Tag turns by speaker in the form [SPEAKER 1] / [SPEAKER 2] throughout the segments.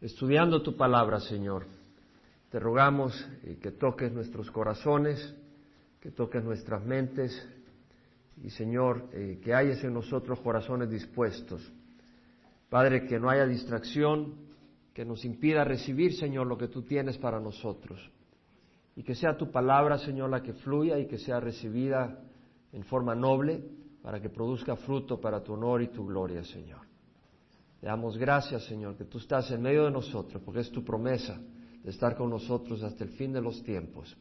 [SPEAKER 1] estudiando tu palabra, Señor. Te rogamos eh, que toques nuestros corazones, que toques nuestras mentes y, Señor, eh, que hayas en nosotros corazones dispuestos. Padre, que no haya distracción que nos impida recibir, Señor, lo que tú tienes para nosotros. Y que sea tu palabra, Señor, la que fluya y que sea recibida en forma noble para que produzca fruto para tu honor y tu gloria, Señor. Te damos gracias, Señor, que tú estás en medio de nosotros, porque es tu promesa de estar con nosotros hasta el fin de los tiempos.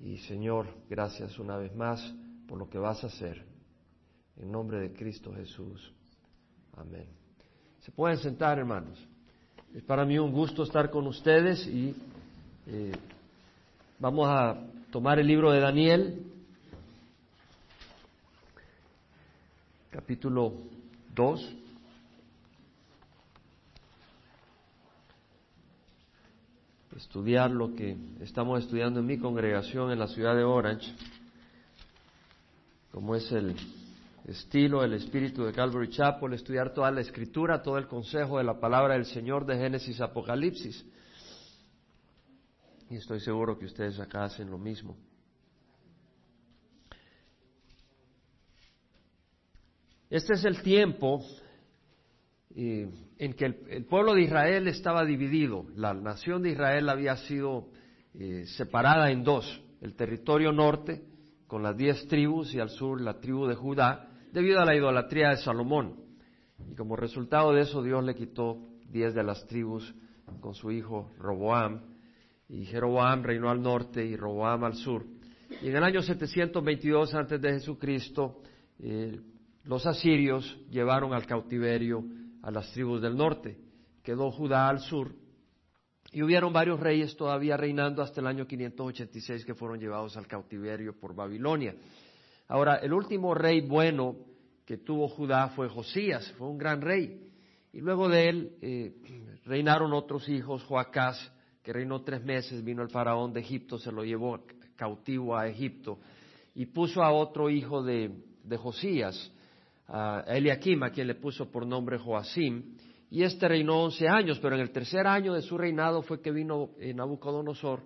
[SPEAKER 1] Y, Señor, gracias una vez más por lo que vas a hacer. En nombre de Cristo Jesús. Amén. Se pueden sentar, hermanos. Es para mí un gusto estar con ustedes y eh, vamos a tomar el libro de Daniel, capítulo 2. Estudiar lo que estamos estudiando en mi congregación en la ciudad de Orange, como es el estilo, el espíritu de Calvary Chapel, estudiar toda la escritura, todo el consejo de la palabra del Señor de Génesis Apocalipsis. Y estoy seguro que ustedes acá hacen lo mismo. Este es el tiempo en que el, pueblo de Israel estaba dividido. La nación de Israel había sido eh, separada en dos. El territorio norte, con las diez tribus, y al sur la tribu de Judá, debido a la idolatría de Salomón. Y como resultado de eso, Dios le quitó diez de las tribus con su hijo Roboam. Y Jeroboam reinó al norte y Roboam al sur. Y en el año 722 antes de Jesucristo, eh, los asirios llevaron al cautiverio a las tribus del norte. Quedó Judá al sur. Y hubieron varios reyes todavía reinando hasta el año 586 que fueron llevados al cautiverio por Babilonia. Ahora, el último rey bueno que tuvo Judá fue Josías, fue un gran rey. Y luego de él eh, reinaron otros hijos, Joacás, que reinó tres meses, vino el faraón de Egipto, se lo llevó cautivo a Egipto, y puso a otro hijo de, de Josías, a Eliakim, a quien le puso por nombre Joacim, y este reinó once años, pero en el tercer año de su reinado fue que vino Nabucodonosor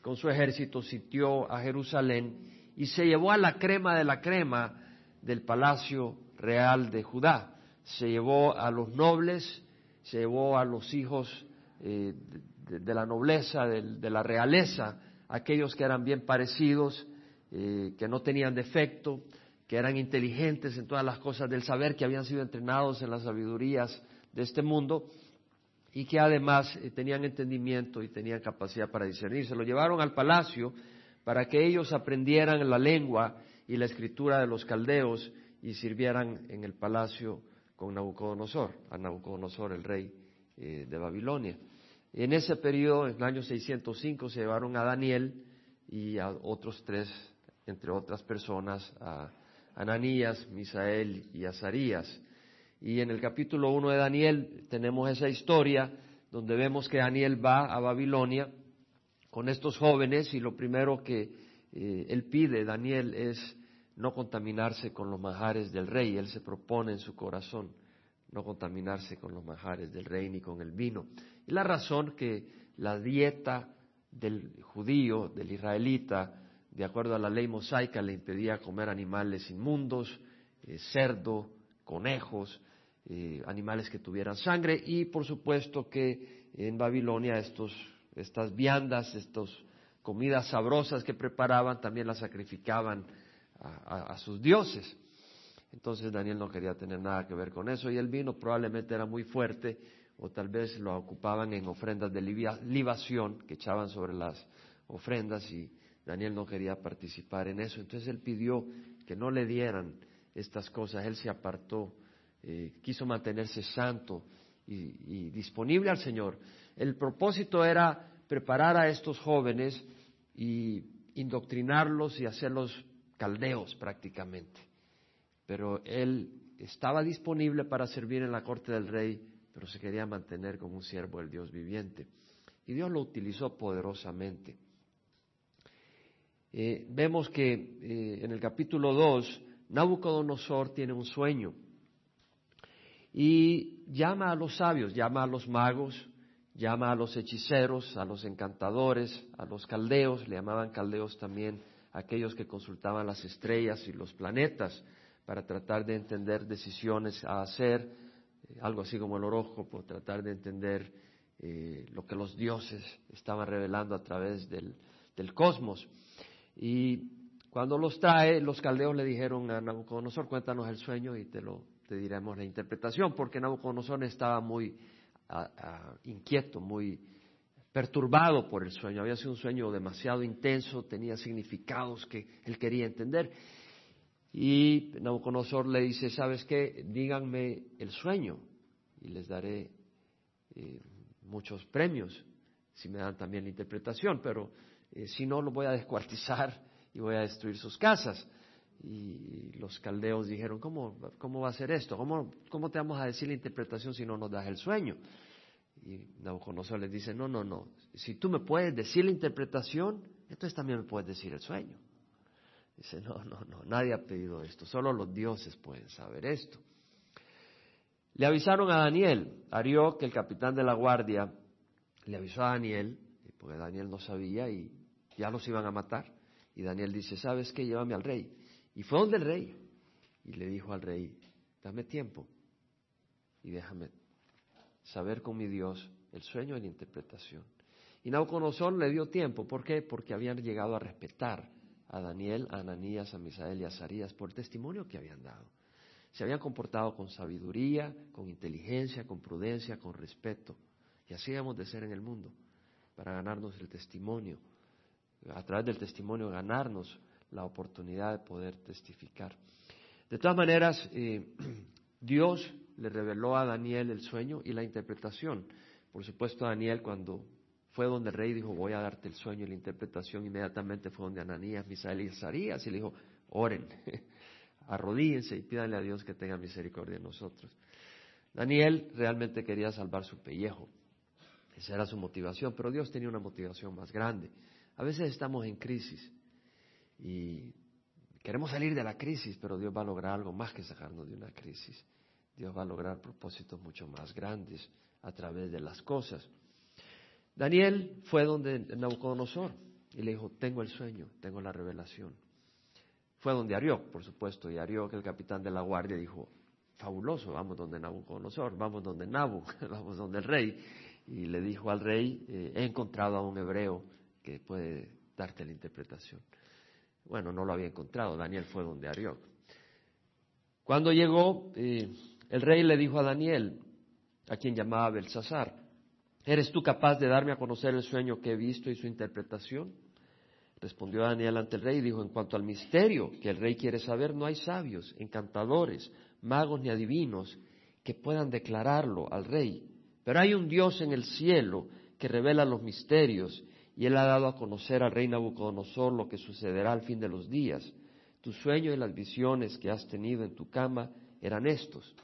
[SPEAKER 1] con su ejército, sitió a Jerusalén y se llevó a la crema de la crema del palacio real de Judá. Se llevó a los nobles, se llevó a los hijos eh, de, la nobleza, de, la realeza, aquellos que eran bien parecidos, eh, que no tenían defecto, que eran inteligentes en todas las cosas del saber, que habían sido entrenados en las sabidurías de este mundo y que además eh, tenían entendimiento y tenían capacidad para discernir. Se lo llevaron al palacio para que ellos aprendieran la lengua y la escritura de los caldeos y sirvieran en el palacio con Nabucodonosor, a Nabucodonosor, el rey eh, de Babilonia. En ese periodo, en el año 605, se llevaron a Daniel y a otros tres, entre otras personas, a Ananías, Misael y Azarías. Y en el capítulo 1 de Daniel tenemos esa historia donde vemos que Daniel va a Babilonia con estos jóvenes y lo primero que eh, él pide, Daniel, es no contaminarse con los manjares del rey. Él se propone en su corazón no contaminarse con los manjares del rey ni con el vino. Y la razón que la dieta del judío, del israelita, de acuerdo a la ley mosaica, le impedía comer animales inmundos, eh, cerdo, conejos, eh, animales que tuvieran sangre y por supuesto que en Babilonia estos, estas viandas, estas comidas sabrosas que preparaban también las sacrificaban a, sus dioses. Entonces Daniel no quería tener nada que ver con eso y el vino probablemente era muy fuerte o tal vez lo ocupaban en ofrendas de libación que echaban sobre las ofrendas y Daniel no quería participar en eso, entonces él pidió que no le dieran estas cosas, él se apartó, eh, quiso mantenerse santo y, disponible al Señor. El propósito era preparar a estos jóvenes y indoctrinarlos y hacerlos caldeos prácticamente. Pero él estaba disponible para servir en la corte del rey, pero se quería mantener como un siervo del Dios viviente. Y Dios lo utilizó poderosamente. Eh, vemos que eh, en el capítulo 2, Nabucodonosor tiene un sueño y llama a los sabios, llama a los magos llama a los hechiceros, a los encantadores, a los caldeos, le llamaban caldeos también aquellos que consultaban las estrellas y los planetas para tratar de entender decisiones a hacer, eh, algo así como el horóscopo, tratar de entender lo que los dioses estaban revelando a través del, del cosmos. Y cuando los trae, los caldeos le dijeron a Nabucodonosor, cuéntanos el sueño y te lo te diremos la interpretación, porque Nabucodonosor estaba muy inquieto, muy perturbado por el sueño. Había sido un sueño demasiado intenso, tenía significados que él quería entender. Y Nabucodonosor le dice, ¿sabes qué? Díganme el sueño y les daré eh, muchos premios si me dan también la interpretación, pero eh, si no, lo voy a descuartizar y voy a destruir sus casas. Y los caldeos dijeron, ¿cómo, cómo va a ser esto? ¿Cómo, ¿Cómo te vamos a decir la interpretación si no nos das el sueño? Y Nabucodonosor les dice, no, no, no, si tú me puedes decir la interpretación, entonces también me puedes decir el sueño. Dice, no, no, no, nadie ha pedido esto, solo los dioses pueden saber esto. Le avisaron a Daniel, Arioc, el capitán de la guardia, le avisó a Daniel, porque Daniel no sabía y ya los iban a matar. Y Daniel dice, ¿sabes qué? Llévame al rey. Y fue donde el rey. Y le dijo al rey, dame tiempo y déjame saber con mi Dios el sueño y la interpretación. Y Nabucodonosor le dio tiempo. ¿Por qué? Porque habían llegado a respetar a Daniel, a Ananías, a Misael y a Azarías por el testimonio que habían dado. Se habían comportado con sabiduría, con inteligencia, con prudencia, con respeto. Y así hemos de ser en el mundo, para ganarnos el testimonio. A través del testimonio ganarnos la oportunidad de poder testificar. De todas maneras, eh, Dios le reveló a Daniel el sueño y la interpretación. Por supuesto, Daniel cuando fue donde el rey dijo, voy a darte el sueño y la interpretación, inmediatamente fue donde Ananías, Misael y Azarías y le dijo, oren, arrodíense y pídanle a Dios que tenga misericordia de nosotros. Daniel realmente quería salvar su pellejo. Esa era su motivación, pero Dios tenía una motivación más grande. A veces estamos en crisis y queremos salir de la crisis, pero Dios va a lograr algo más que sacarnos de una crisis. Dios va a lograr propósitos mucho más grandes a través de las cosas. Daniel fue donde Nabucodonosor y le dijo, tengo el sueño, tengo la revelación. Fue donde Arioc, por supuesto, y Arioc, el capitán de la guardia, dijo, fabuloso, vamos donde Nabucodonosor, vamos donde Nabu, vamos donde el rey. Y le dijo al rey, eh, he encontrado a un hebreo que puede darte la interpretación. Bueno, no lo había encontrado, Daniel fue donde Arioc. Cuando llegó, eh, el rey le dijo a Daniel, a quien llamaba Belsasar, ¿eres tú capaz de darme a conocer el sueño que he visto y su interpretación? Respondió Daniel ante el rey y dijo, en cuanto al misterio que el rey quiere saber, no hay sabios, encantadores, magos ni adivinos que puedan declararlo al rey. Pero hay un Dios en el cielo que revela los misterios y él ha dado a conocer al rey Nabucodonosor lo que sucederá al fin de los días. Tu sueño y las visiones que has tenido en tu cama eran estos.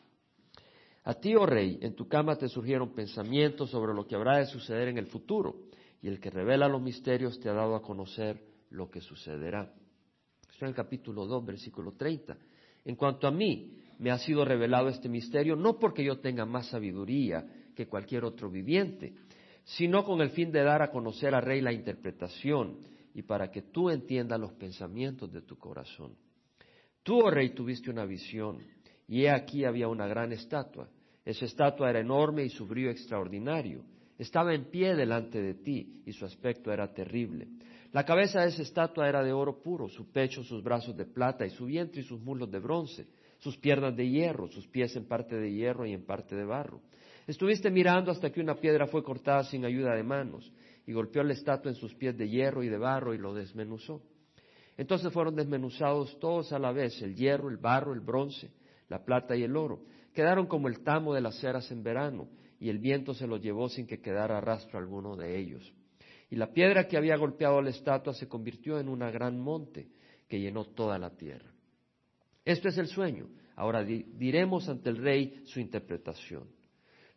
[SPEAKER 1] A ti, oh rey, en tu cama te surgieron pensamientos sobre lo que habrá de suceder en el futuro, y el que revela los misterios te ha dado a conocer lo que sucederá. Esto en el capítulo 2, versículo 30. En cuanto a mí, me ha sido revelado este misterio, no porque yo tenga más sabiduría que cualquier otro viviente, sino con el fin de dar a conocer al rey la interpretación y para que tú entiendas los pensamientos de tu corazón. Tú, oh rey, tuviste una visión, y he aquí había una gran estatua. Esa estatua era enorme y su brillo extraordinario. Estaba en pie delante de ti, y su aspecto era terrible. La cabeza de esa estatua era de oro puro, su pecho, sus brazos de plata, y su vientre y sus muslos de bronce, sus piernas de hierro, sus pies en parte de hierro y en parte de barro Estuviste mirando hasta que una piedra fue cortada sin ayuda de manos y golpeó la estatua en sus pies de hierro y de barro y lo desmenuzó. Entonces fueron desmenuzados todos a la vez, el hierro, el barro, el bronce, la plata y el oro. Quedaron como el tamo de las ceras en verano y el viento se los llevó sin que quedara rastro alguno de ellos. Y la piedra que había golpeado la estatua se convirtió en una gran monte que llenó toda la tierra. Esto es el sueño. Ahora diremos ante el rey su interpretación.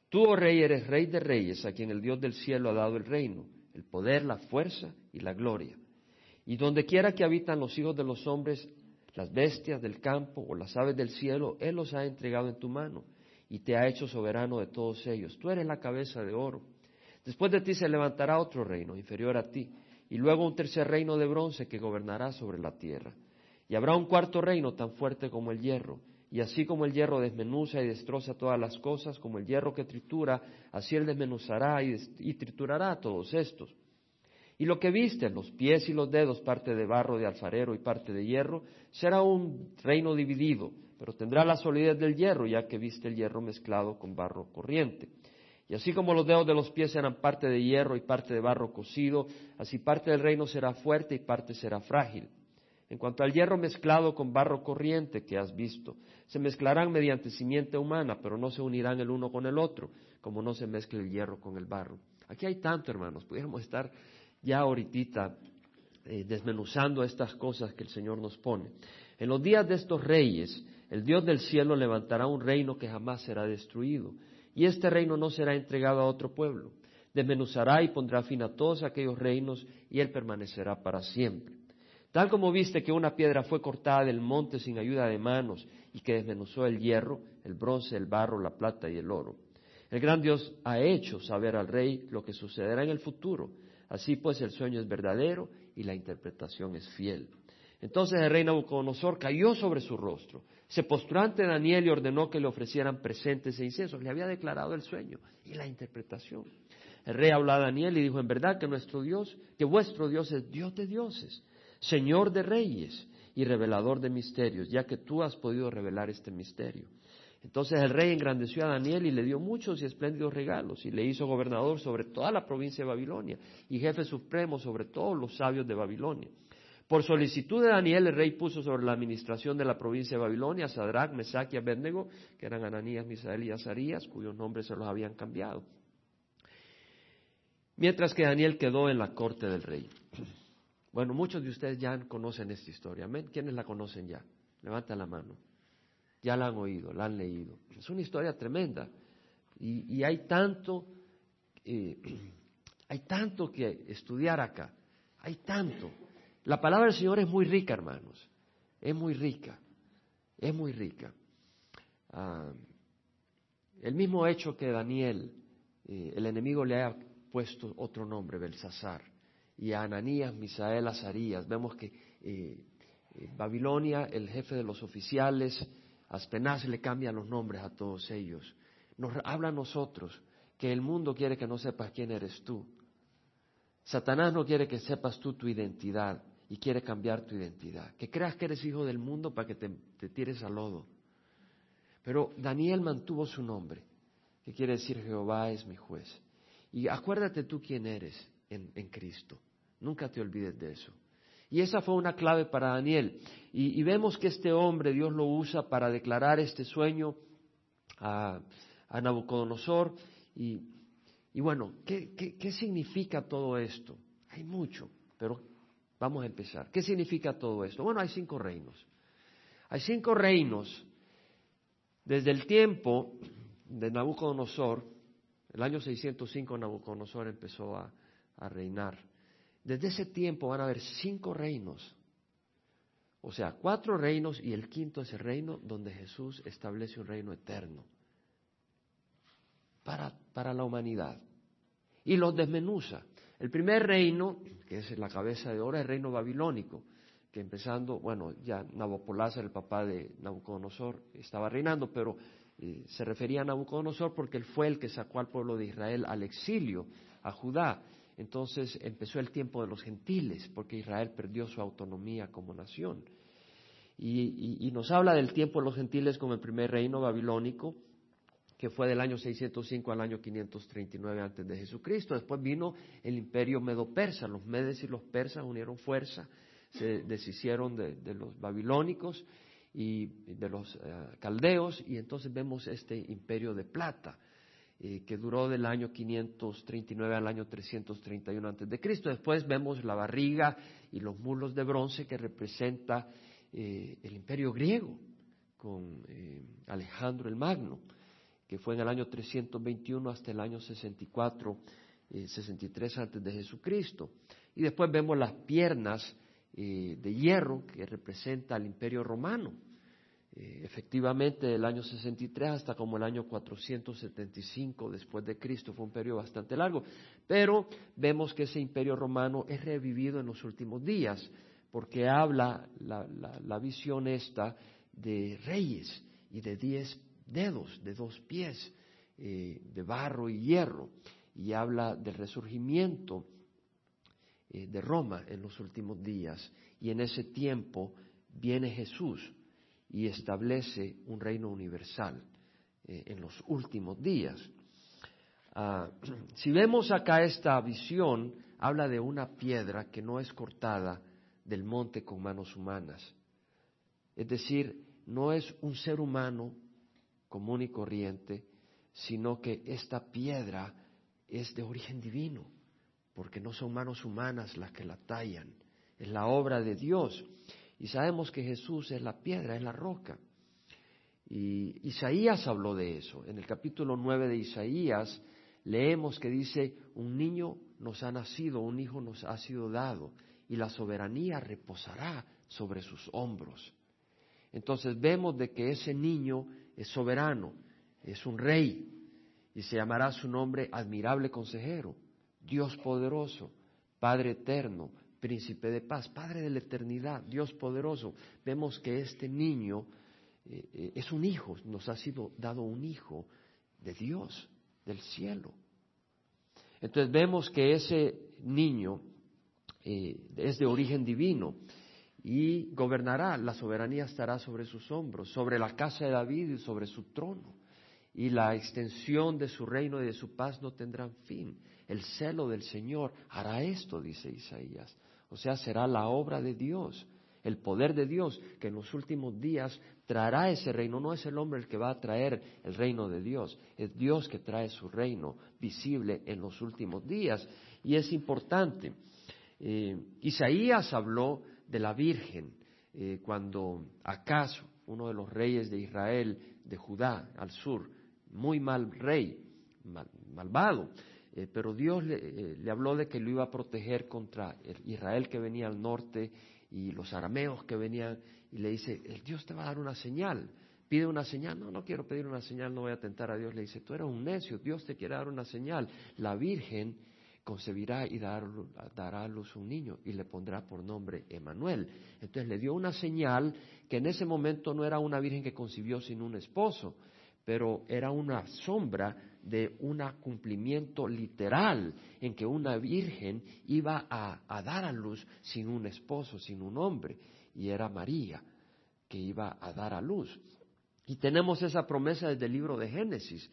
[SPEAKER 1] Tú, oh rey, eres rey de reyes, a quien el Dios del cielo ha dado el reino, el poder, la fuerza y la gloria. Y donde quiera que habitan los hijos de los hombres, las bestias del campo o las aves del cielo, Él los ha entregado en tu mano y te ha hecho soberano de todos ellos. Tú eres la cabeza de oro. Después de ti se levantará otro reino inferior a ti, y luego un tercer reino de bronce que gobernará sobre la tierra. Y habrá un cuarto reino tan fuerte como el hierro, y así como el hierro desmenuza y destroza todas las cosas, como el hierro que tritura, así él desmenuzará y, triturará todos estos. Y lo que viste, los pies y los dedos, parte de barro de alfarero y parte de hierro, será un reino dividido, pero tendrá la solidez del hierro, ya que viste el hierro mezclado con barro corriente. Y así como los dedos de los pies eran parte de hierro y parte de barro cocido, así parte del reino será fuerte y parte será frágil. En cuanto al hierro mezclado con barro corriente que has visto, se mezclarán mediante simiente humana, pero no se unirán el uno con el otro, como no se mezcla el hierro con el barro. Aquí hay tanto, hermanos, pudiéramos estar ya ahorita eh, desmenuzando estas cosas que el Señor nos pone. En los días de estos reyes, el Dios del cielo levantará un reino que jamás será destruido, y este reino no será entregado a otro pueblo. Desmenuzará y pondrá fin a todos aquellos reinos, y él permanecerá para siempre. Tal como viste que una piedra fue cortada del monte sin ayuda de manos y que desmenuzó el hierro, el bronce, el barro, la plata y el oro. El gran Dios ha hecho saber al rey lo que sucederá en el futuro. Así pues el sueño es verdadero y la interpretación es fiel. Entonces el rey Nabucodonosor cayó sobre su rostro, se postró ante Daniel y ordenó que le ofrecieran presentes e inciensos. Le había declarado el sueño y la interpretación. El rey habló a Daniel y dijo, en verdad que nuestro Dios, que vuestro Dios es Dios de dioses Señor de reyes y revelador de misterios, ya que tú has podido revelar este misterio. Entonces el rey engrandeció a Daniel y le dio muchos y espléndidos regalos y le hizo gobernador sobre toda la provincia de Babilonia y jefe supremo sobre todos los sabios de Babilonia. Por solicitud de Daniel, el rey puso sobre la administración de la provincia de Babilonia a Sadrach, Mesach y Abednego, que eran Ananías, Misael y Azarías, cuyos nombres se los habían cambiado. Mientras que Daniel quedó en la corte del rey. Bueno, muchos de ustedes ya conocen esta historia. ¿Amén? ¿Quiénes la conocen ya? Levanta la mano. Ya la han oído, la han leído. Es una historia tremenda. Y, hay tanto, eh, hay tanto que estudiar acá. Hay tanto. La palabra del Señor es muy rica, hermanos. Es muy rica. Es muy rica. Ah, el mismo hecho que Daniel, eh, el enemigo le ha puesto otro nombre, Belsasar y a Ananías, Misael, Azarías. Vemos que eh, eh, Babilonia, el jefe de los oficiales, Aspenaz le cambia los nombres a todos ellos. Nos habla a nosotros que el mundo quiere que no sepas quién eres tú. Satanás no quiere que sepas tú tu identidad y quiere cambiar tu identidad. Que creas que eres hijo del mundo para que te, tires al lodo. Pero Daniel mantuvo su nombre, que quiere decir Jehová es mi juez. Y acuérdate tú quién eres en Cristo. Nunca te olvides de eso. Y esa fue una clave para Daniel. Y, vemos que este hombre Dios lo usa para declarar este sueño a, Nabucodonosor. Y, bueno, ¿qué, ¿qué, significa todo esto? Hay mucho, pero vamos a empezar. ¿Qué significa todo esto? Bueno, hay cinco reinos. Hay cinco reinos desde el tiempo de Nabucodonosor. El año 605 Nabucodonosor empezó a reinar. Desde ese tiempo van a haber cinco reinos. O sea, cuatro reinos y el quinto es el reino donde Jesús establece un reino eterno para, para la humanidad. Y los desmenuza. El primer reino, que es la cabeza de oro, es el reino babilónico, que empezando, bueno, ya Nabopolassar, el papá de Nabucodonosor, estaba reinando, pero eh, se refería a Nabucodonosor porque él fue el que sacó al pueblo de Israel al exilio, a Judá entonces empezó el tiempo de los gentiles, porque Israel perdió su autonomía como nación. Y, nos habla del tiempo de los gentiles como el primer reino babilónico, que fue del año 605 al año 539 antes de Jesucristo. Después vino el imperio medo-persa. Los medes y los persas unieron fuerza, se deshicieron de, los babilónicos y de los eh, caldeos, y entonces vemos este imperio de plata eh, que duró del año 539 al año 331 antes de Cristo. Después vemos la barriga y los mulos de bronce que representa eh, el imperio griego con eh, Alejandro el Magno, que fue en el año 321 hasta el año 64, 63 antes de Jesucristo. Y después vemos las piernas de hierro que representa al imperio romano efectivamente del año 63 hasta como el año 475 después de Cristo, fue un periodo bastante largo, pero vemos que ese imperio romano es revivido en los últimos días, porque habla la, visión esta de reyes y de diez dedos, de dos pies, eh, de barro y hierro, y habla del resurgimiento eh, de Roma en los últimos días, y en ese tiempo viene Jesús y establece un reino universal eh, en los últimos días. Ah, si vemos acá esta visión, habla de una piedra que no es cortada del monte con manos humanas. Es decir, no es un ser humano común y corriente, sino que esta piedra es de origen divino, porque no son manos humanas las que la tallan, es la obra de Dios. Y sabemos que Jesús es la piedra, es la roca. Y Isaías habló de eso. En el capítulo 9 de Isaías leemos que dice, un niño nos ha nacido, un hijo nos ha sido dado, y la soberanía reposará sobre sus hombros. Entonces vemos de que ese niño es soberano, es un rey, y se llamará su nombre admirable consejero, Dios poderoso, Padre eterno, príncipe de paz, Padre de la eternidad, Dios poderoso. Vemos que este niño eh, eh, es un hijo, nos ha sido dado un hijo de Dios, del cielo. Entonces vemos que ese niño eh, es de origen divino y gobernará, la soberanía estará sobre sus hombros, sobre la casa de David y sobre su trono. Y la extensión de su reino y de su paz no tendrán fin. El celo del Señor hará esto, dice Isaías. O sea, será la obra de Dios, el poder de Dios, que en los últimos días traerá ese reino. No es el hombre el que va a traer el reino de Dios, es Dios que trae su reino visible en los últimos días. Y es importante. Eh, Isaías habló de la Virgen eh, cuando acaso uno de los reyes de Israel, de Judá, al sur, muy mal rey, malvado, eh, pero Dios eh, le, habló de que lo iba a proteger contra Israel que venía al norte y los arameos que venían, y le dice, el Dios te va a dar una señal, pide una señal, no, no quiero pedir una señal, no voy a tentar a Dios, le dice, tú eres un necio, Dios te quiere dar una señal, la Virgen concebirá y dará a luz un niño y le pondrá por nombre Emanuel. Entonces le dio una señal que en ese momento no era una virgen que concibió sin un esposo, pero era una sombra de un cumplimiento literal en que una virgen iba a, dar a luz sin un esposo, sin un hombre, y era María que iba a dar a luz. Y tenemos esa promesa desde el libro de Génesis,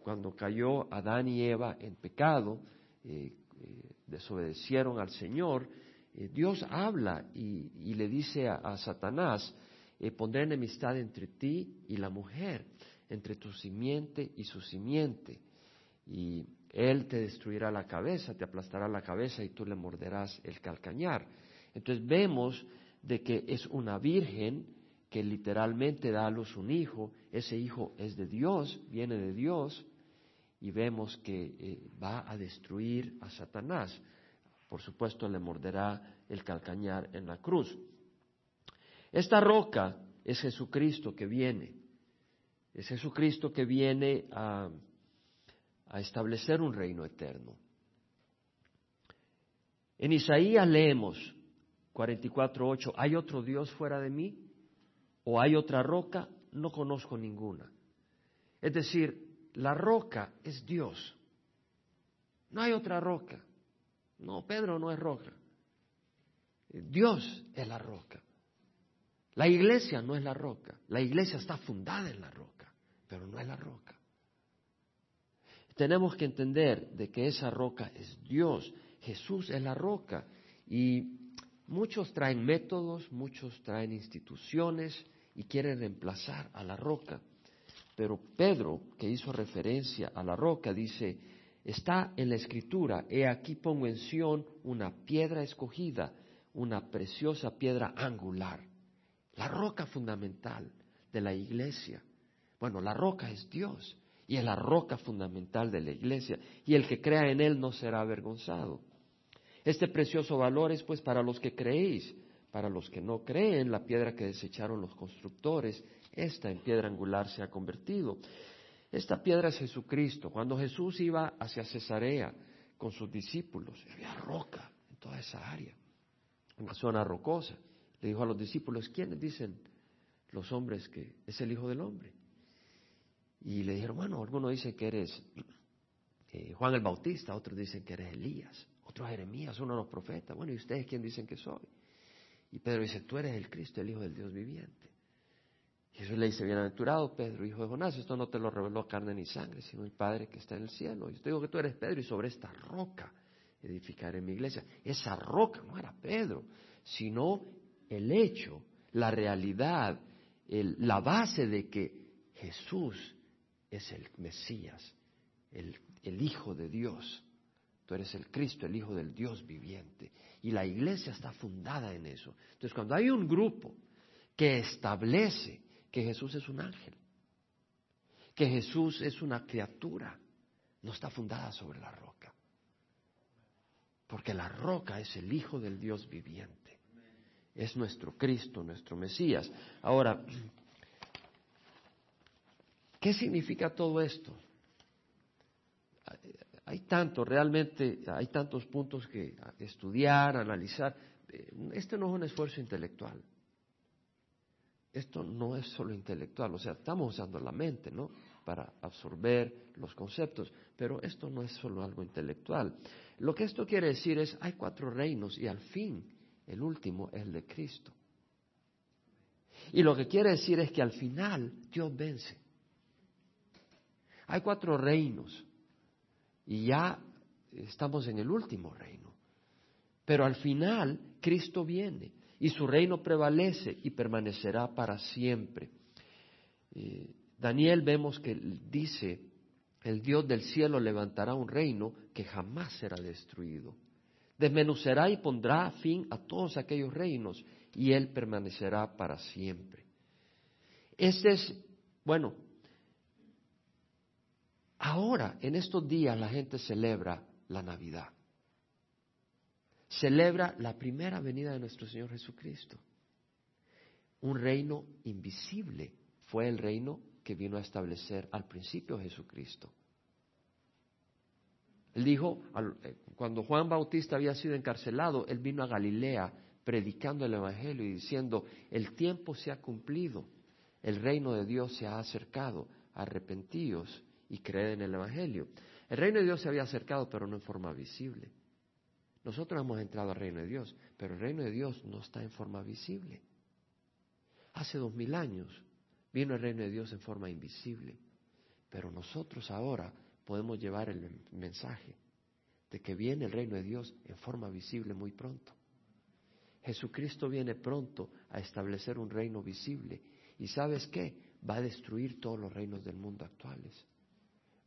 [SPEAKER 1] cuando cayó Adán y Eva en pecado, eh, eh, desobedecieron al Señor, eh, Dios habla y, le dice a, a Satanás, pondré enemistad entre ti y la mujer entre tu simiente y su simiente. Y él te destruirá la cabeza, te aplastará la cabeza y tú le morderás el calcañar. Entonces vemos de que es una virgen que literalmente da a luz un hijo, ese hijo es de Dios, viene de Dios, y vemos que eh, va a destruir a Satanás. Por supuesto, le morderá el calcañar en la cruz. Esta roca es Jesucristo que viene. Es Jesucristo que viene a, establecer un reino eterno. En Isaías leemos 44.8, ¿hay otro Dios fuera de mí? ¿O hay otra roca? No conozco ninguna. Es decir, la roca es Dios. No hay otra roca. No, Pedro no es roca. Dios es la roca. La iglesia no es la roca. La iglesia está fundada en la roca pero no es la roca. Tenemos que entender de que esa roca es Dios, Jesús es la roca y muchos traen métodos, muchos traen instituciones y quieren reemplazar a la roca. Pero Pedro, que hizo referencia a la roca, dice, está en la escritura, he aquí pongo en Sión una piedra escogida, una preciosa piedra angular, la roca fundamental de la iglesia. Bueno, la roca es Dios y es la roca fundamental de la iglesia y el que crea en Él no será avergonzado. Este precioso valor es pues para los que creéis, para los que no creen, la piedra que desecharon los constructores, esta en piedra angular se ha convertido. Esta piedra es Jesucristo. Cuando Jesús iba hacia Cesarea con sus discípulos, había roca en toda esa área, una zona rocosa. Le dijo a los discípulos, ¿quiénes dicen los hombres que es el Hijo del Hombre? Y le dijeron, bueno, algunos dicen que eres eh, Juan el Bautista, otros dicen que eres Elías, otros Jeremías, uno de los profetas. Bueno, ¿y ustedes quién dicen que soy? Y Pedro dice, tú eres el Cristo, el Hijo del Dios viviente. Jesús le dice, bienaventurado Pedro, hijo de Jonás, esto no te lo reveló carne ni sangre, sino el Padre que está en el cielo. Yo te digo que tú eres Pedro y sobre esta roca edificaré mi iglesia. Esa roca no era Pedro, sino el hecho, la realidad, la base de que Jesús es el Mesías, el, el Hijo de Dios. Tú eres el Cristo, el Hijo del Dios viviente. Y la iglesia está fundada en eso. Entonces, cuando hay un grupo que establece que Jesús es un ángel, que Jesús es una criatura, no está fundada sobre la roca. Porque la roca es el Hijo del Dios viviente. Es nuestro Cristo, nuestro Mesías. Ahora, ¿qué significa todo esto? Hay tanto, realmente, hay tantos puntos que estudiar, analizar. Este no es un esfuerzo intelectual. Esto no es solo intelectual, o sea, estamos usando la mente, ¿no? Para absorber los conceptos, pero esto no es solo algo intelectual. Lo que esto quiere decir es, hay cuatro reinos y al fin, el último es el de Cristo. Y lo que quiere decir es que al final Dios vence. Hay cuatro reinos y ya estamos en el último reino. Pero al final Cristo viene y su reino prevalece y permanecerá para siempre. Eh, Daniel vemos que dice, el Dios del cielo levantará un reino que jamás será destruido. Desmenuzará y pondrá fin a todos aquellos reinos y él permanecerá para siempre. Ese es, bueno, Ahora, en estos días, la gente celebra la Navidad. Celebra la primera venida de nuestro Señor Jesucristo. Un reino invisible fue el reino que vino a establecer al principio Jesucristo. Él dijo, eh, cuando Juan Bautista había sido encarcelado, él vino a Galilea predicando el Evangelio y diciendo, el tiempo se ha cumplido, el reino de Dios se ha acercado, arrepentíos y creer en el Evangelio. El reino de Dios se había acercado, pero no en forma visible. Nosotros hemos entrado al reino de Dios, pero el reino de Dios no está en forma visible. Hace dos mil años vino el reino de Dios en forma invisible, pero nosotros ahora podemos llevar el mensaje de que viene el reino de Dios en forma visible muy pronto. Jesucristo viene pronto a establecer un reino visible y sabes qué? Va a destruir todos los reinos del mundo actuales.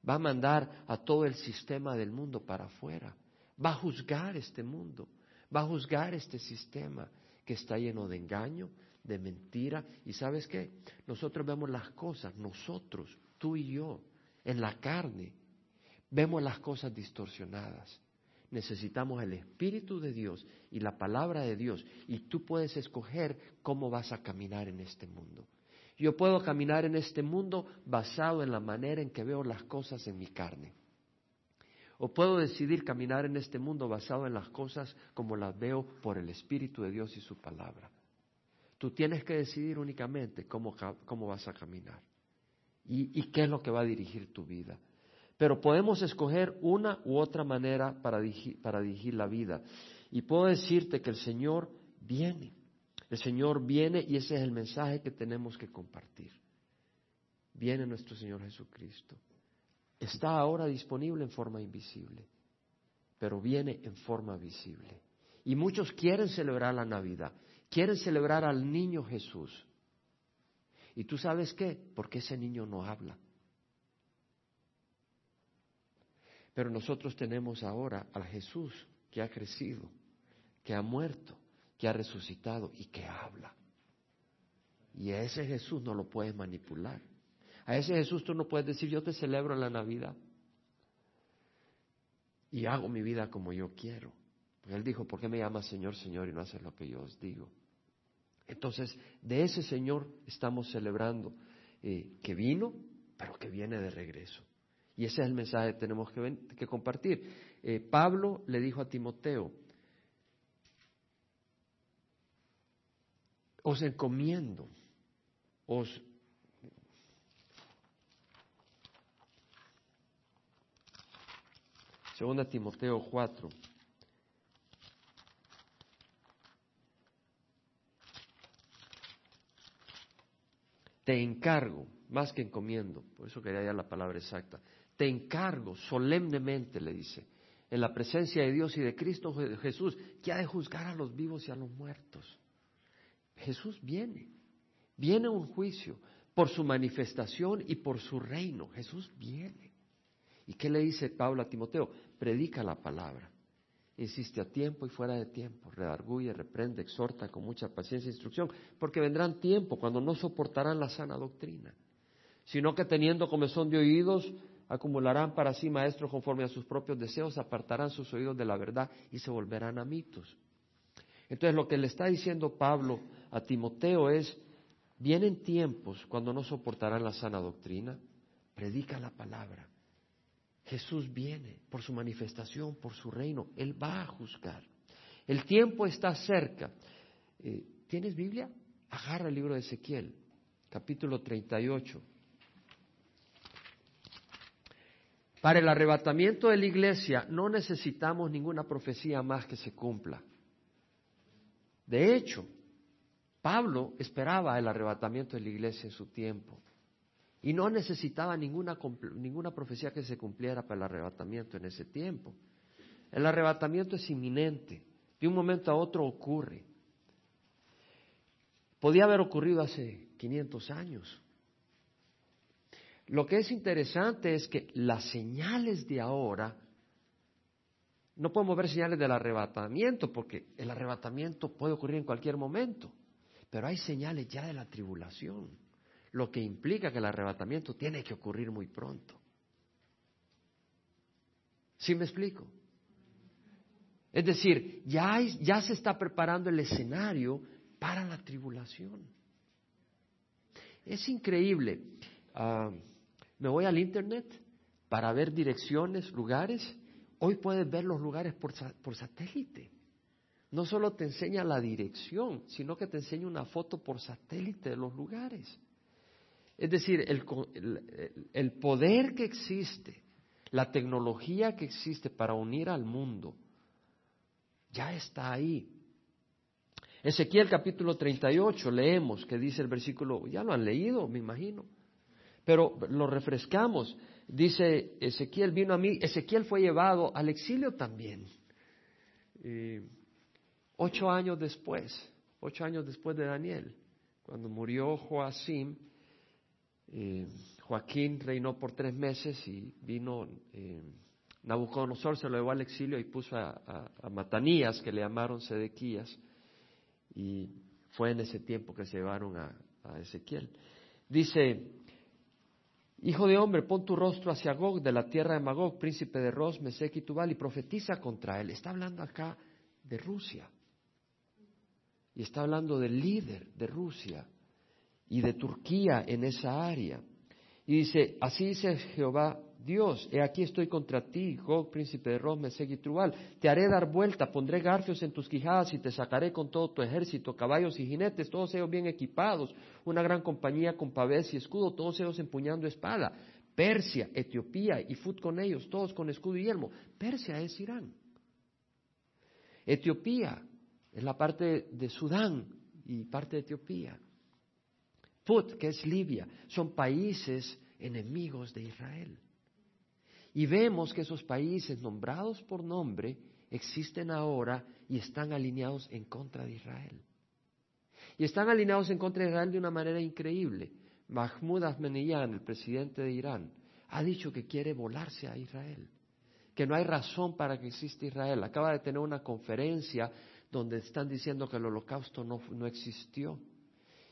[SPEAKER 1] Va a mandar a todo el sistema del mundo para afuera. Va a juzgar este mundo. Va a juzgar este sistema que está lleno de engaño, de mentira. Y sabes qué? Nosotros vemos las cosas, nosotros, tú y yo, en la carne, vemos las cosas distorsionadas. Necesitamos el Espíritu de Dios y la palabra de Dios. Y tú puedes escoger cómo vas a caminar en este mundo. Yo puedo caminar en este mundo basado en la manera en que veo las cosas en mi carne. O puedo decidir caminar en este mundo basado en las cosas como las veo por el Espíritu de Dios y su palabra. Tú tienes que decidir únicamente cómo, vas a caminar y, y, qué es lo que va a dirigir tu vida. Pero podemos escoger una u otra manera para para dirigir la vida. Y puedo decirte que el Señor viene. El Señor viene y ese es el mensaje que tenemos que compartir. Viene nuestro Señor Jesucristo. Está ahora disponible en forma invisible, pero viene en forma visible. Y muchos quieren celebrar la Navidad, quieren celebrar al niño Jesús. ¿Y tú sabes qué? Porque ese niño no habla. Pero nosotros tenemos ahora al Jesús que ha crecido, que ha muerto, que ha resucitado y que habla. Y a ese Jesús no lo puedes manipular. A ese Jesús tú no puedes decir, yo te celebro la Navidad y hago mi vida como yo quiero. Él dijo, ¿por qué me llamas Señor, Señor y no haces lo que yo os digo? Entonces, de ese Señor estamos celebrando, eh, que vino, pero que viene de regreso. Y ese es el mensaje que tenemos que, compartir. Eh, Pablo le dijo a Timoteo, os encomiendo, os... Segunda Timoteo 4. Te encargo, más que encomiendo, por eso quería ya la palabra exacta, te encargo solemnemente, le dice, en la presencia de Dios y de Cristo Jesús, que ha de juzgar a los vivos y a los muertos. Jesús viene, viene un juicio por su manifestación y por su reino. Jesús viene. ¿Y qué le dice Pablo a Timoteo? Predica la palabra. Insiste a tiempo y fuera de tiempo, redarguye, reprende, exhorta con mucha paciencia e instrucción, porque vendrán tiempo cuando no soportarán la sana doctrina, sino que teniendo comezón de oídos, acumularán para sí maestros conforme a sus propios deseos, apartarán sus oídos de la verdad y se volverán a mitos. Entonces lo que le está diciendo Pablo a Timoteo es, vienen tiempos cuando no soportarán la sana doctrina, predica la palabra. Jesús viene por su manifestación, por su reino, Él va a juzgar. El tiempo está cerca. Eh, ¿Tienes Biblia? Agarra el libro de Ezequiel, capítulo 38. Para el arrebatamiento de la iglesia no necesitamos ninguna profecía más que se cumpla. De hecho, Pablo esperaba el arrebatamiento de la iglesia en su tiempo y no necesitaba ninguna, profecía que se cumpliera para el arrebatamiento en ese tiempo. El arrebatamiento es inminente, de un momento a otro ocurre. Podía haber ocurrido hace 500 años, lo que es interesante es que las señales de ahora, no podemos ver señales del arrebatamiento, porque el arrebatamiento puede ocurrir en cualquier momento, pero hay señales ya de la tribulación, lo que implica que el arrebatamiento tiene que ocurrir muy pronto. ¿Sí me explico? Es decir, ya, ya se está preparando el escenario para la tribulación. Es increíble. Ah, me voy al Internet para ver direcciones, lugares. Hoy puedes ver los lugares por, satélite. No solo te enseña la dirección, sino que te enseña una foto por satélite de los lugares. Es decir, el, poder que existe, la tecnología que existe para unir al mundo, ya está ahí. Ezequiel capítulo 38, leemos que dice el versículo, ya lo han leído, me imagino. Pero lo refrescamos. Dice Ezequiel vino a mí, Ezequiel fue llevado al exilio también. ocho años después, ocho años después de Daniel, cuando murió Joacim, eh, Joaquín reinó por tres meses y vino eh, Nabucodonosor, se lo llevó al exilio y puso a, Matanías, que le llamaron Sedequías, y fue en ese tiempo que se llevaron a, a Ezequiel. Dice Hijo de hombre, pon tu rostro hacia Gog, de la tierra de Magog, príncipe de Ros, Mesec y Tubal, y profetiza contra él. Está hablando acá de Rusia. Y está hablando del líder de Rusia y de Turquía en esa área. Y dice, así dice Jehová Dios, he aquí estoy contra ti, Gog, príncipe de Ros, Meseg y. Te haré dar vuelta, pondré garfios en tus quijadas y te sacaré con todo tu ejército, caballos y jinetes, todos ellos bien equipados, una gran compañía con pavés y escudo, todos ellos empuñando espada. Persia, Etiopía y Fut con ellos, todos con escudo y yelmo. Persia es Irán. Etiopía es la parte de Sudán y parte de Etiopía. Fut, que es Libia, son países enemigos de Israel. Y vemos que esos países nombrados por nombre existen ahora y están alineados en contra de Israel. Y están alineados en contra de Israel de una manera increíble. Mahmoud Ahmadinejad, el presidente de Irán, ha dicho que quiere volarse a Israel, que no hay razón para que exista Israel. Acaba de tener una conferencia donde están diciendo que el holocausto no, no existió.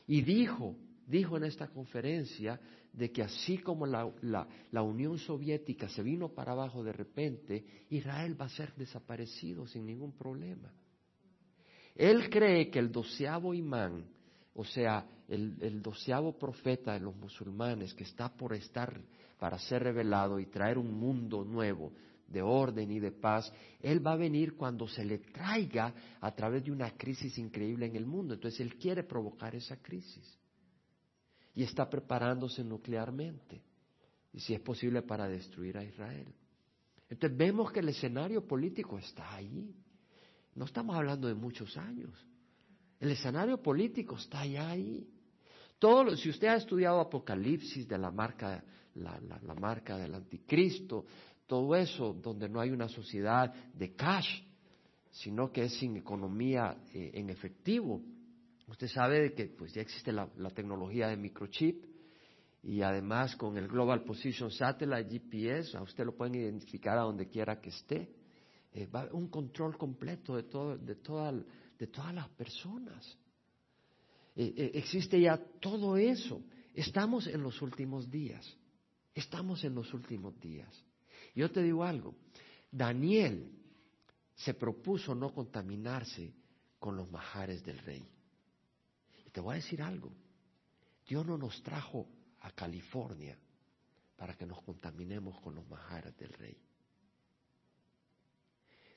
[SPEAKER 1] Y dijo, dijo en esta conferencia de que así como la, Unión Soviética se vino para abajo de repente, Israel va a ser desaparecido sin ningún problema. Él cree que el doceavo imán o sea, el, el, doceavo profeta de los musulmanes que está por estar para ser revelado y traer un mundo nuevo de orden y de paz, Él va a venir cuando se le traiga a través de una crisis increíble en el mundo. Entonces Él quiere provocar esa crisis y está preparándose nuclearmente, y si es posible para destruir a Israel. Entonces vemos que el escenario político está ahí. No estamos hablando de muchos años. El escenario político está ya ahí. Todo, si usted ha estudiado Apocalipsis de la marca, la, la marca del anticristo, todo eso donde no hay una sociedad de cash, sino que es sin economía eh, en efectivo. Usted sabe que pues ya existe la, tecnología de microchip y además con el Global Position Satellite GPS, a usted lo pueden identificar a donde quiera que esté. Eh, va un control completo de, todo, de, toda, de todas las personas. Eh, existe ya todo eso. Estamos en los últimos días. Estamos en los últimos días. Yo te digo algo, Daniel se propuso no contaminarse con los majares del rey. Te voy a decir algo, Dios no nos trajo a California para que nos contaminemos con los majares del rey.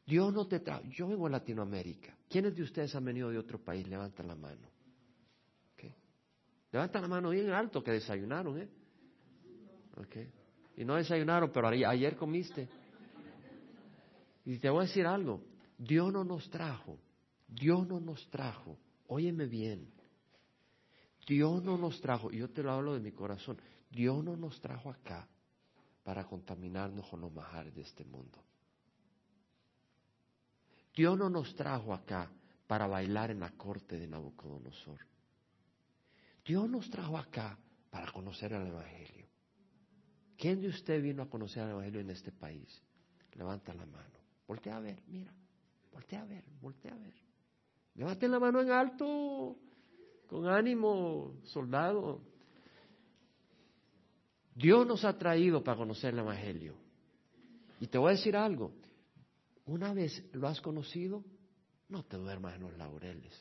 [SPEAKER 1] Dios no te trajo, yo vengo a Latinoamérica. ¿Quiénes de ustedes han venido de otro país? Levanta la mano. ¿Okay? Levanta la mano bien alto que desayunaron, ¿eh? Okay. Y no desayunaron, pero ayer comiste. Y te voy a decir algo, Dios no nos trajo, Dios no nos trajo, óyeme bien, Dios no nos trajo, yo te lo hablo de mi corazón, Dios no nos trajo acá para contaminarnos con los majares de este mundo. Dios no nos trajo acá para bailar en la corte de Nabucodonosor. Dios nos trajo acá para conocer el Evangelio. ¿Quién de usted vino a conocer el Evangelio en este país? Levanta la mano. Voltea a ver, mira. Voltea a ver, voltea a ver. Levanten la mano en alto, con ánimo, soldado. Dios nos ha traído para conocer el Evangelio. Y te voy a decir algo. Una vez lo has conocido, no te duermas en los laureles.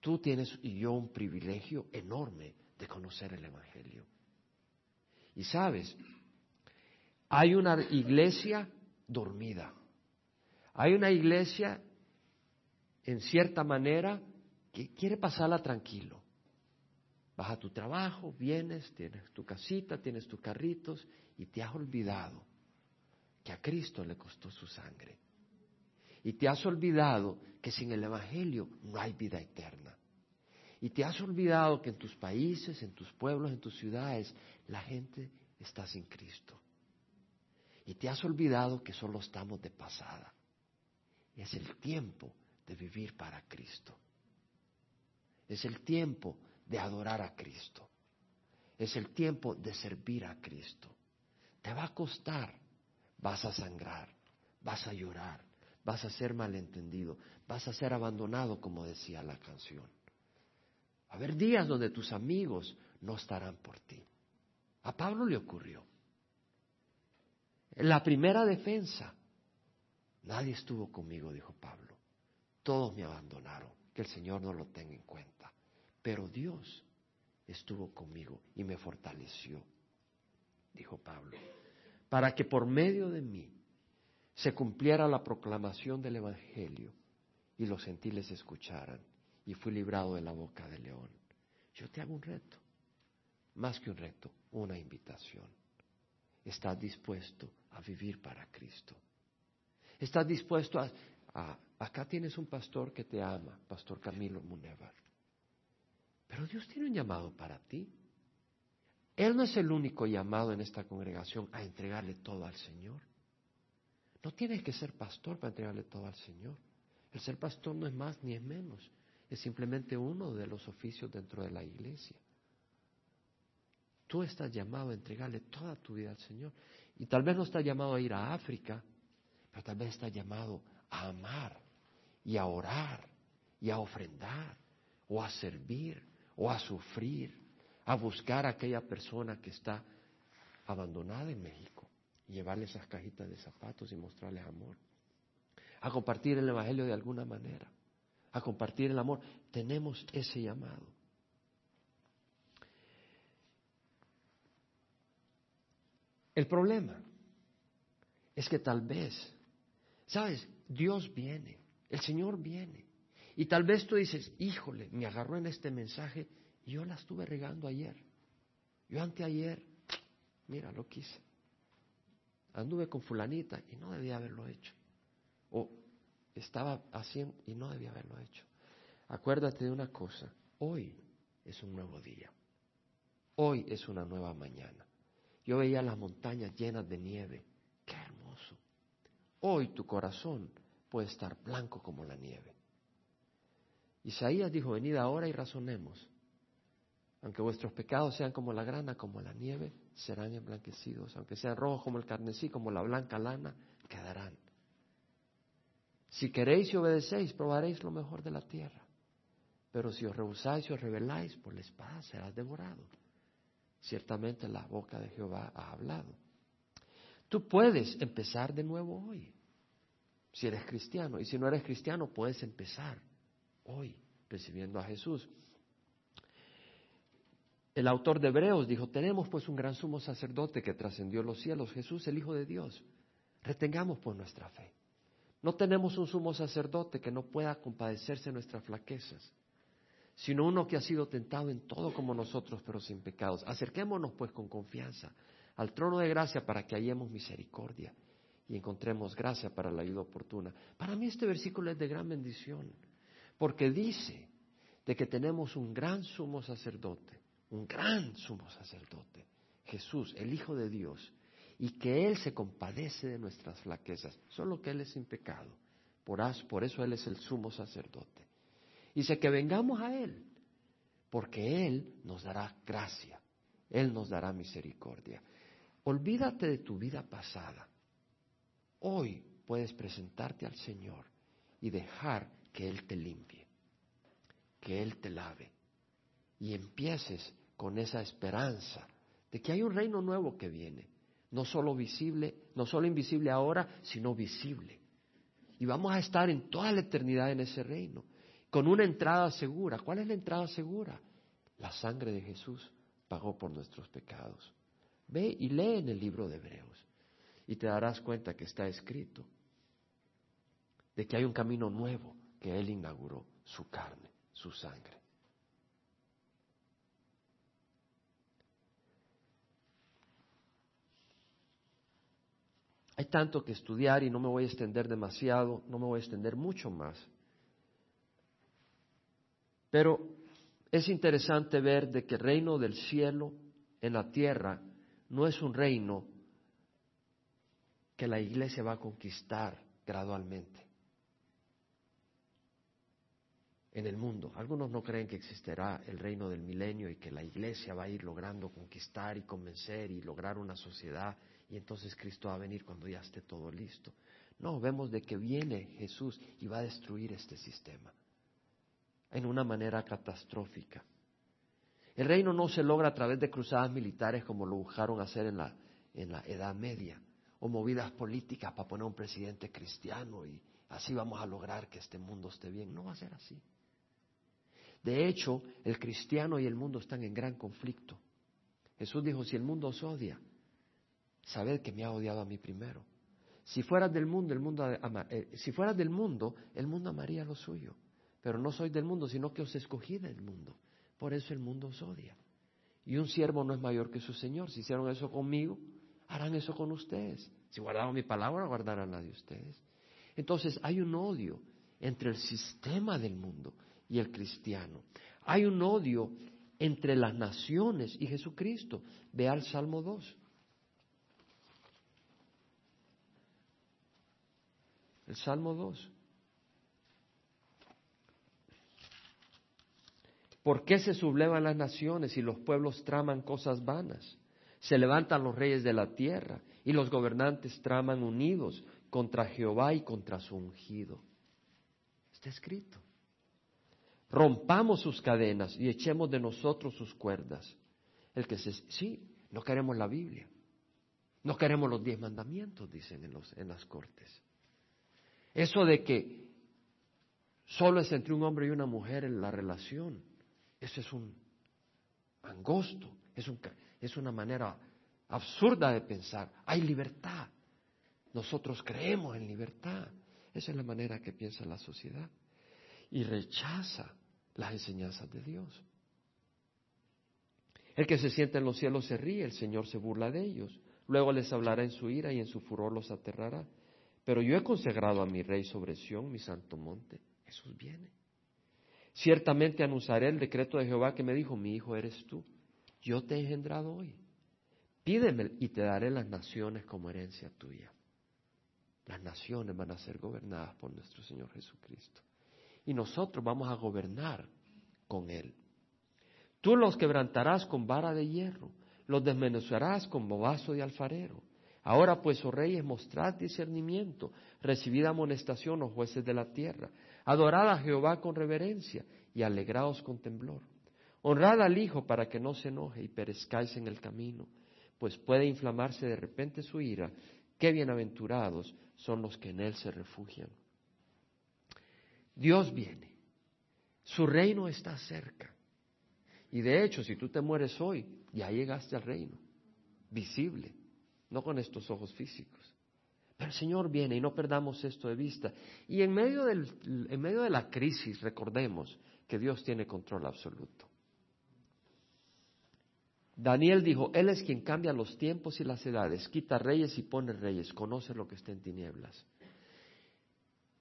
[SPEAKER 1] Tú tienes y yo un privilegio enorme de conocer el Evangelio. Y sabes, hay una iglesia dormida. Hay una iglesia, en cierta manera, que quiere pasarla tranquilo. Vas a tu trabajo, vienes, tienes tu casita, tienes tus carritos y te has olvidado que a Cristo le costó su sangre. Y te has olvidado que sin el Evangelio no hay vida eterna. Y te has olvidado que en tus países, en tus pueblos, en tus ciudades, la gente está sin Cristo. Y te has olvidado que solo estamos de pasada. Y es el tiempo de vivir para Cristo. Es el tiempo de adorar a Cristo. Es el tiempo de servir a Cristo. Te va a costar, vas a sangrar, vas a llorar, vas a ser malentendido, vas a ser abandonado, como decía la canción. A haber días donde tus amigos no estarán por ti. A Pablo le ocurrió. En la primera defensa, nadie estuvo conmigo, dijo Pablo. Todos me abandonaron, que el Señor no lo tenga en cuenta. Pero Dios estuvo conmigo y me fortaleció, dijo Pablo, para que por medio de mí se cumpliera la proclamación del Evangelio y los gentiles escucharan y fui librado de la boca del león. Yo te hago un reto, más que un reto, una invitación. ¿Estás dispuesto a vivir para Cristo? ¿Estás dispuesto a, acá tienes un pastor que te ama, Pastor Camilo Munevar. Pero Dios tiene un llamado para ti. Él no es el único llamado en esta congregación a entregarle todo al Señor. No tienes que ser pastor para entregarle todo al Señor. El ser pastor no es más ni es menos es simplemente uno de los oficios dentro de la iglesia. Tú estás llamado a entregarle toda tu vida al Señor. Y tal vez no estás llamado a ir a África, pero tal vez estás llamado a amar y a orar y a ofrendar o a servir o a sufrir, a buscar a aquella persona que está abandonada en México y llevarle esas cajitas de zapatos y mostrarles amor, a compartir el Evangelio de alguna manera a compartir el amor. Tenemos ese llamado. El problema es que tal vez, ¿sabes? Dios viene, el Señor viene. Y tal vez tú dices, híjole, me agarró en este mensaje y yo la estuve regando ayer. Yo anteayer, mira, lo quise. Anduve con fulanita y no debía haberlo hecho. O estaba haciendo y no debía haberlo hecho. Acuérdate de una cosa, hoy es un nuevo día. Hoy es una nueva mañana. Yo veía las montañas llenas de nieve. Qué hermoso. Hoy tu corazón puede estar blanco como la nieve. Isaías dijo, venid ahora y razonemos. Aunque vuestros pecados sean como la grana, como la nieve, serán emblanquecidos. Aunque sean rojos como el carnesí, como la blanca lana, quedarán. Si queréis y obedecéis, probaréis lo mejor de la tierra. Pero si os rehusáis y os rebeláis, por la espada serás devorado. Ciertamente la boca de Jehová ha hablado. Tú puedes empezar de nuevo hoy, si eres cristiano. Y si no eres cristiano, puedes empezar hoy recibiendo a Jesús. El autor de Hebreos dijo, tenemos pues un gran sumo sacerdote que trascendió los cielos, Jesús el Hijo de Dios. Retengamos pues nuestra fe. No tenemos un sumo sacerdote que no pueda compadecerse de nuestras flaquezas, sino uno que ha sido tentado en todo como nosotros, pero sin pecados. Acerquémonos pues con confianza al trono de gracia para que hallemos misericordia y encontremos gracia para la ayuda oportuna. Para mí este versículo es de gran bendición, porque dice de que tenemos un gran sumo sacerdote, un gran sumo sacerdote, Jesús, el Hijo de Dios, y que Él se compadece de nuestras flaquezas, solo que Él es sin pecado. Por, por eso Él es el sumo sacerdote. Dice que vengamos a Él, porque Él nos dará gracia, Él nos dará misericordia. Olvídate de tu vida pasada. Hoy puedes presentarte al Señor y dejar que Él te limpie, que Él te lave y empieces con esa esperanza de que hay un reino nuevo que viene, no solo visible, no solo invisible ahora, sino visible. Y vamos a estar en toda la eternidad en ese reino, con una entrada segura. ¿Cuál es la entrada segura? La sangre de Jesús pagó por nuestros pecados. Ve y lee en el libro de Hebreos y te darás cuenta que está escrito de que hay un camino nuevo que Él inauguró, su carne, su sangre. Hay tanto que estudiar y no me voy a extender demasiado, no me voy a extender mucho más. Pero es interesante ver de que el reino del cielo en la tierra no es un reino que la iglesia va a conquistar gradualmente en el mundo. Algunos no creen que existirá el reino del milenio y que la iglesia va a ir logrando conquistar y convencer y lograr una sociedad y entonces Cristo va a venir cuando ya esté todo listo. No, vemos de que viene Jesús y va a destruir este sistema en una manera catastrófica. El reino no se logra a través de cruzadas militares como lo buscaron hacer en la, en la Edad Media, o movidas políticas para poner un presidente cristiano y así vamos a lograr que este mundo esté bien. No va a ser así. De hecho, el cristiano y el mundo están en gran conflicto. Jesús dijo, si el mundo os odia, sabed que me ha odiado a mí primero. Si fueras del mundo, el mundo eh, si fueras del mundo, el mundo amaría lo suyo. Pero no soy del mundo, sino que os escogí del mundo. Por eso el mundo os odia. Y un siervo no es mayor que su Señor. Si hicieron eso conmigo, harán eso con ustedes. Si guardaron mi palabra, guardarán la de ustedes. Entonces hay un odio entre el sistema del mundo y el cristiano. Hay un odio entre las naciones y Jesucristo. Ve al Salmo 2. El Salmo 2. ¿Por qué se sublevan las naciones y los pueblos traman cosas vanas? Se levantan los reyes de la tierra y los gobernantes traman unidos contra Jehová y contra su ungido. Está escrito. Rompamos sus cadenas y echemos de nosotros sus cuerdas. El que se, sí, no queremos la Biblia. No queremos los diez mandamientos, dicen en, los, en las cortes. Eso de que Solo es entre un hombre y una mujer en la relación. Eso es un angosto, es, un, es una manera absurda de pensar. Hay libertad. Nosotros creemos en libertad. Esa es la manera que piensa la sociedad. Y rechaza las enseñanzas de Dios. El que se siente en los cielos se ríe, el Señor se burla de ellos. Luego les hablará en su ira y en su furor los aterrará. Pero yo he consagrado a mi rey sobre Sión, mi santo monte. Jesús viene. Ciertamente anunciaré el decreto de Jehová que me dijo, mi hijo eres tú. Yo te he engendrado hoy. Pídeme y te daré las naciones como herencia tuya. Las naciones van a ser gobernadas por nuestro Señor Jesucristo. Y nosotros vamos a gobernar con Él. Tú los quebrantarás con vara de hierro, los desmenuzarás como vaso de alfarero. Ahora pues, oh reyes, mostrad discernimiento, recibid amonestación, oh jueces de la tierra. Adorad a Jehová con reverencia y alegraos con temblor. Honrad al Hijo para que no se enoje y perezcáis en el camino, pues puede inflamarse de repente su ira. Qué bienaventurados son los que en Él se refugian. Dios viene. Su reino está cerca. Y de hecho, si tú te mueres hoy, ya llegaste al reino, visible, no con estos ojos físicos. Pero el Señor viene y no perdamos esto de vista. Y en medio, del, en medio de la crisis, recordemos que Dios tiene control absoluto. Daniel dijo, Él es quien cambia los tiempos y las edades, quita reyes y pone reyes, conoce lo que está en tinieblas.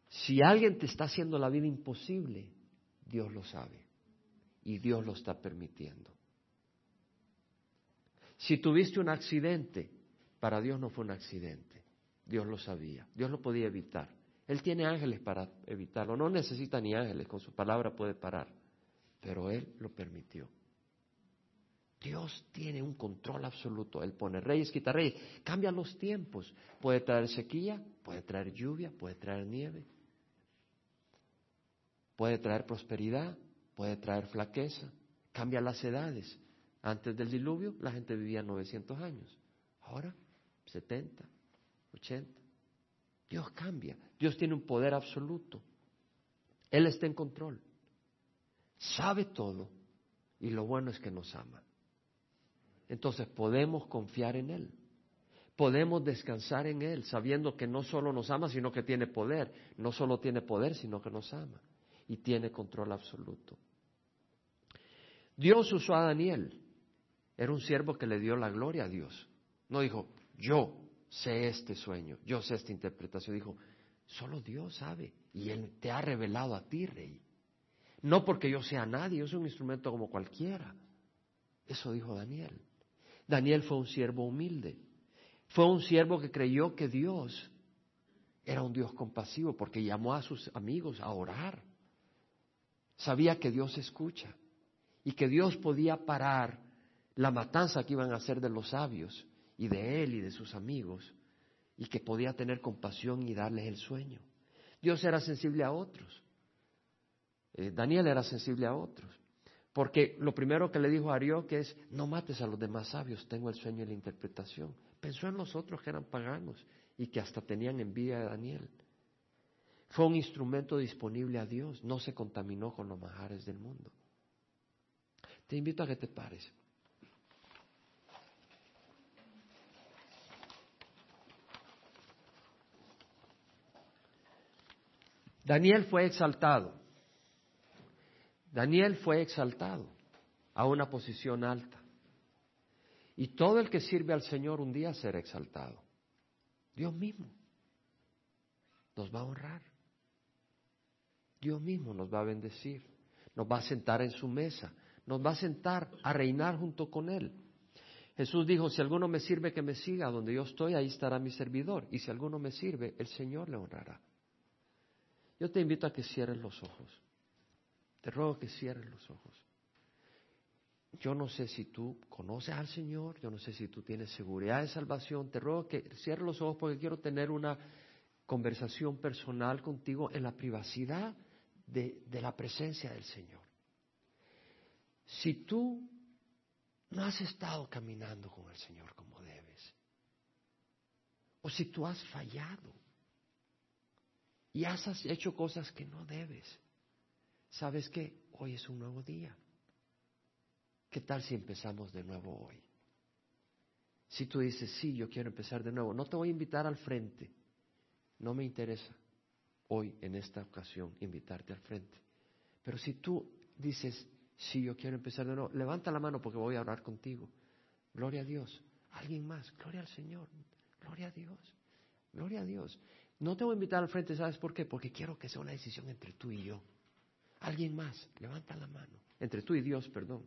[SPEAKER 1] Si alguien te está haciendo la vida imposible, Dios lo sabe y Dios lo está permitiendo. Si tuviste un accidente, para Dios no fue un accidente. Dios lo sabía, Dios lo podía evitar. Él tiene ángeles para evitarlo, no necesita ni ángeles, con su palabra puede parar, pero Él lo permitió. Dios tiene un control absoluto. Él pone reyes, quita reyes, cambia los tiempos. Puede traer sequía, puede traer lluvia, puede traer nieve, puede traer prosperidad, puede traer flaqueza, cambia las edades. Antes del diluvio la gente vivía 900 años, ahora 70, 80. Dios cambia, Dios tiene un poder absoluto. Él está en control, sabe todo y lo bueno es que nos ama. Entonces podemos confiar en Él. Podemos descansar en Él, sabiendo que no solo nos ama, sino que tiene poder. No solo tiene poder, sino que nos ama. Y tiene control absoluto. Dios usó a Daniel. Era un siervo que le dio la gloria a Dios. No dijo, yo sé este sueño, yo sé esta interpretación. Dijo, solo Dios sabe. Y Él te ha revelado a ti, rey. No porque yo sea nadie, yo soy un instrumento como cualquiera. Eso dijo Daniel. Daniel fue un siervo humilde. Fue un siervo que creyó que Dios era un Dios compasivo porque llamó a sus amigos a orar. Sabía que Dios escucha y que Dios podía parar la matanza que iban a hacer de los sabios y de él y de sus amigos y que podía tener compasión y darles el sueño. Dios era sensible a otros. Eh, Daniel era sensible a otros. Porque lo primero que le dijo a que es, no mates a los demás sabios, tengo el sueño y la interpretación. Pensó en los otros que eran paganos y que hasta tenían envidia de Daniel. Fue un instrumento disponible a Dios, no se contaminó con los majares del mundo. Te invito a que te pares. Daniel fue exaltado. Daniel fue exaltado a una posición alta. Y todo el que sirve al Señor un día será exaltado. Dios mismo nos va a honrar. Dios mismo nos va a bendecir. Nos va a sentar en su mesa nos va a sentar a reinar junto con Él. Jesús dijo, si alguno me sirve, que me siga, donde yo estoy, ahí estará mi servidor. Y si alguno me sirve, el Señor le honrará. Yo te invito a que cierres los ojos. Te ruego que cierres los ojos. Yo no sé si tú conoces al Señor, yo no sé si tú tienes seguridad de salvación. Te ruego que cierres los ojos porque quiero tener una conversación personal contigo en la privacidad de, de la presencia del Señor. Si tú no has estado caminando con el Señor como debes, o si tú has fallado y has hecho cosas que no debes, ¿sabes qué? Hoy es un nuevo día. ¿Qué tal si empezamos de nuevo hoy? Si tú dices, sí, yo quiero empezar de nuevo, no te voy a invitar al frente. No me interesa hoy, en esta ocasión, invitarte al frente. Pero si tú dices, sí, yo quiero empezar de nuevo, levanta la mano porque voy a hablar contigo. Gloria a Dios. Alguien más, gloria al Señor. Gloria a Dios. Gloria a Dios. No te voy a invitar al frente, ¿sabes por qué? Porque quiero que sea una decisión entre tú y yo. Alguien más, levanta la mano. Entre tú y Dios, perdón.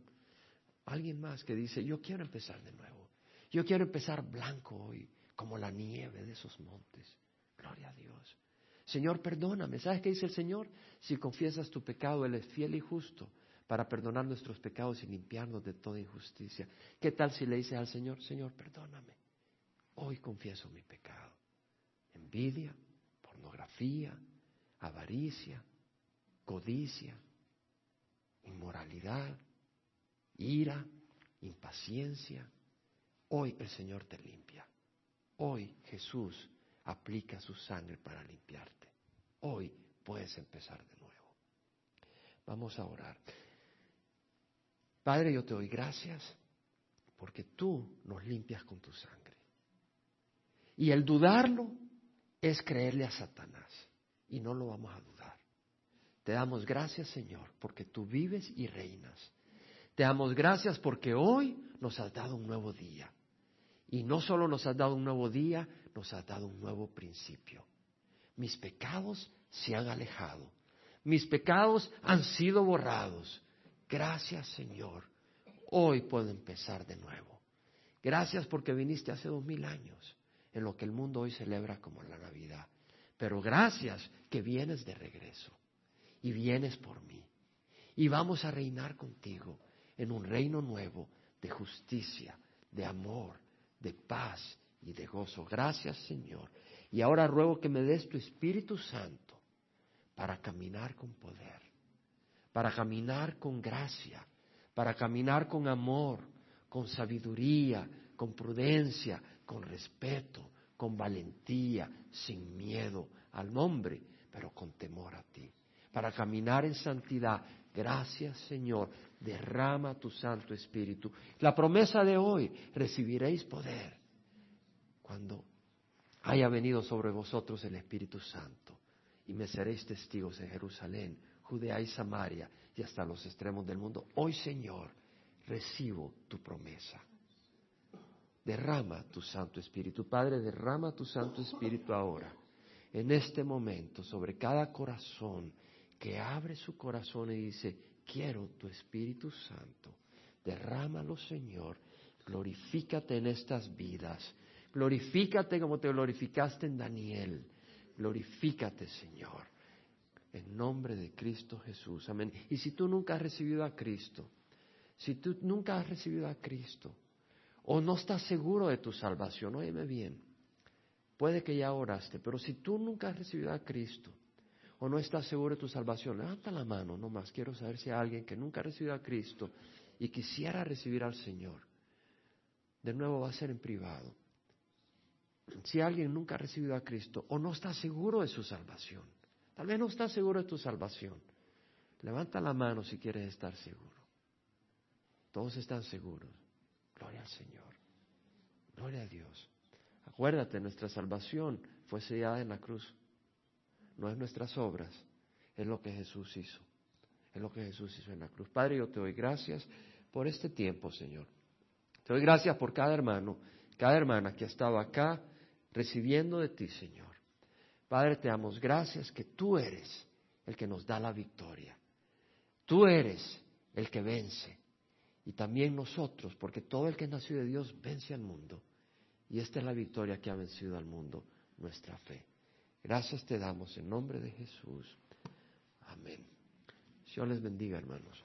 [SPEAKER 1] Alguien más que dice, yo quiero empezar de nuevo. Yo quiero empezar blanco hoy, como la nieve de esos montes. Gloria a Dios. Señor, perdóname. ¿Sabes qué dice el Señor? Si confiesas tu pecado, Él es fiel y justo para perdonar nuestros pecados y limpiarnos de toda injusticia. ¿Qué tal si le dices al Señor, Señor, perdóname? Hoy confieso mi pecado. Envidia, pornografía, avaricia, codicia, inmoralidad, ira, impaciencia, Hoy el Señor te limpia. Hoy Jesús aplica su sangre para limpiarte. Hoy puedes empezar de nuevo. Vamos a orar. Padre, yo te doy gracias porque tú nos limpias con tu sangre. Y el dudarlo es creerle a Satanás. Y no lo vamos a dudar. Te damos gracias, Señor, porque tú vives y reinas. Te damos gracias porque hoy nos has dado un nuevo día. Y no solo nos has dado un nuevo día, nos has dado un nuevo principio. Mis pecados se han alejado. Mis pecados han sido borrados. Gracias Señor. Hoy puedo empezar de nuevo. Gracias porque viniste hace dos mil años, en lo que el mundo hoy celebra como la Navidad. Pero gracias que vienes de regreso y vienes por mí. Y vamos a reinar contigo en un reino nuevo de justicia, de amor, de paz y de gozo. Gracias Señor. Y ahora ruego que me des tu Espíritu Santo para caminar con poder, para caminar con gracia, para caminar con amor, con sabiduría, con prudencia, con respeto, con valentía, sin miedo al nombre, pero con temor a ti. Para caminar en santidad. Gracias Señor derrama tu Santo Espíritu. La promesa de hoy, recibiréis poder cuando haya venido sobre vosotros el Espíritu Santo y me seréis testigos en Jerusalén, Judea y Samaria y hasta los extremos del mundo. Hoy, Señor, recibo tu promesa. Derrama tu Santo Espíritu. Padre, derrama tu Santo Espíritu ahora, en este momento, sobre cada corazón que abre su corazón y dice, quiero tu Espíritu Santo. Derrámalo, Señor. Glorifícate en estas vidas. Glorifícate como te glorificaste en Daniel. Glorifícate, Señor. En nombre de Cristo Jesús. Amén. Y si tú nunca has recibido a Cristo, si tú nunca has recibido a Cristo, o no estás seguro de tu salvación, óyeme bien, puede que ya oraste, pero si tú nunca has recibido a Cristo, o no estás seguro de tu salvación, levanta la mano nomás. Quiero saber si hay alguien que nunca ha recibido a Cristo y quisiera recibir al Señor. De nuevo va a ser en privado. Si alguien nunca ha recibido a Cristo o no está seguro de su salvación, tal vez no está seguro de tu salvación, levanta la mano si quieres estar seguro. Todos están seguros. Gloria al Señor. Gloria a Dios. Acuérdate, nuestra salvación fue sellada en la cruz no es nuestras obras, es lo que Jesús hizo, es lo que Jesús hizo en la cruz. Padre, yo te doy gracias por este tiempo, Señor. Te doy gracias por cada hermano, cada hermana que ha estado acá recibiendo de ti, Señor. Padre, te damos gracias que tú eres el que nos da la victoria. Tú eres el que vence. Y también nosotros, porque todo el que nació de Dios vence al mundo. Y esta es la victoria que ha vencido al mundo, nuestra fe. Gracias te damos en nombre de Jesús. Amén. Dios les bendiga, hermanos.